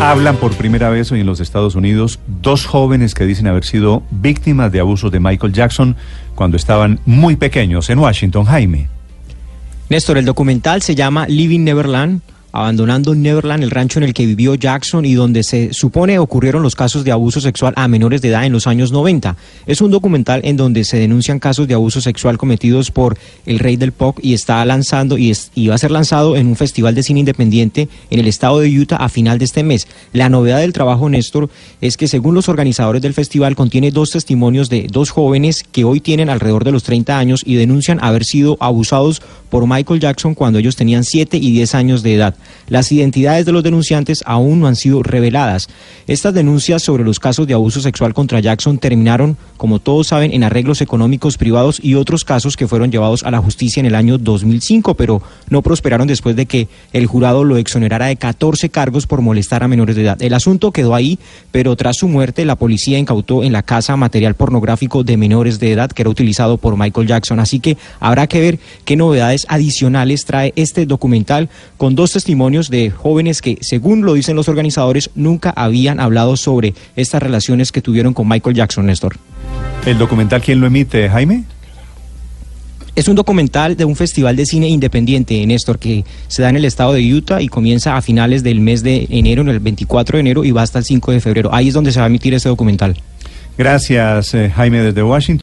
Hablan por primera vez hoy en los Estados Unidos dos jóvenes que dicen haber sido víctimas de abusos de Michael Jackson cuando estaban muy pequeños en Washington, Jaime. Néstor, el documental se llama Living Neverland abandonando Neverland, el rancho en el que vivió Jackson y donde se supone ocurrieron los casos de abuso sexual a menores de edad en los años 90. Es un documental en donde se denuncian casos de abuso sexual cometidos por el rey del pop y está lanzando y, va a ser lanzado en un festival de cine independiente en el estado de Utah a final de este mes. La novedad del trabajo, Néstor, es que según los organizadores del festival contiene dos testimonios de dos jóvenes que hoy tienen alrededor de los 30 años y denuncian haber sido abusados por Michael Jackson cuando ellos tenían 7 y 10 años de edad. Las identidades de los denunciantes aún no han sido reveladas. Estas denuncias sobre los casos de abuso sexual contra Jackson terminaron, como todos saben, en arreglos económicos privados y otros casos que fueron llevados a la justicia en el año 2005, pero no prosperaron después de que el jurado lo exonerara de 14 cargos por molestar a menores de edad. El asunto quedó ahí, pero tras su muerte la policía incautó en la casa material pornográfico de menores de edad que era utilizado por Michael Jackson. Así que habrá que ver qué novedades adicionales trae este documental con dos testimonios testimonios de jóvenes que, según lo dicen los organizadores, nunca habían hablado sobre estas relaciones que tuvieron con Michael Jackson, Néstor. ¿El documental quién lo emite, Jaime? Es un documental de un festival de cine independiente, Néstor, que se da en el estado de Utah y comienza a finales del mes de enero, en el 24 de enero, y va hasta el 5 de febrero. Ahí es donde se va a emitir este documental. Gracias, eh, Jaime, desde Washington.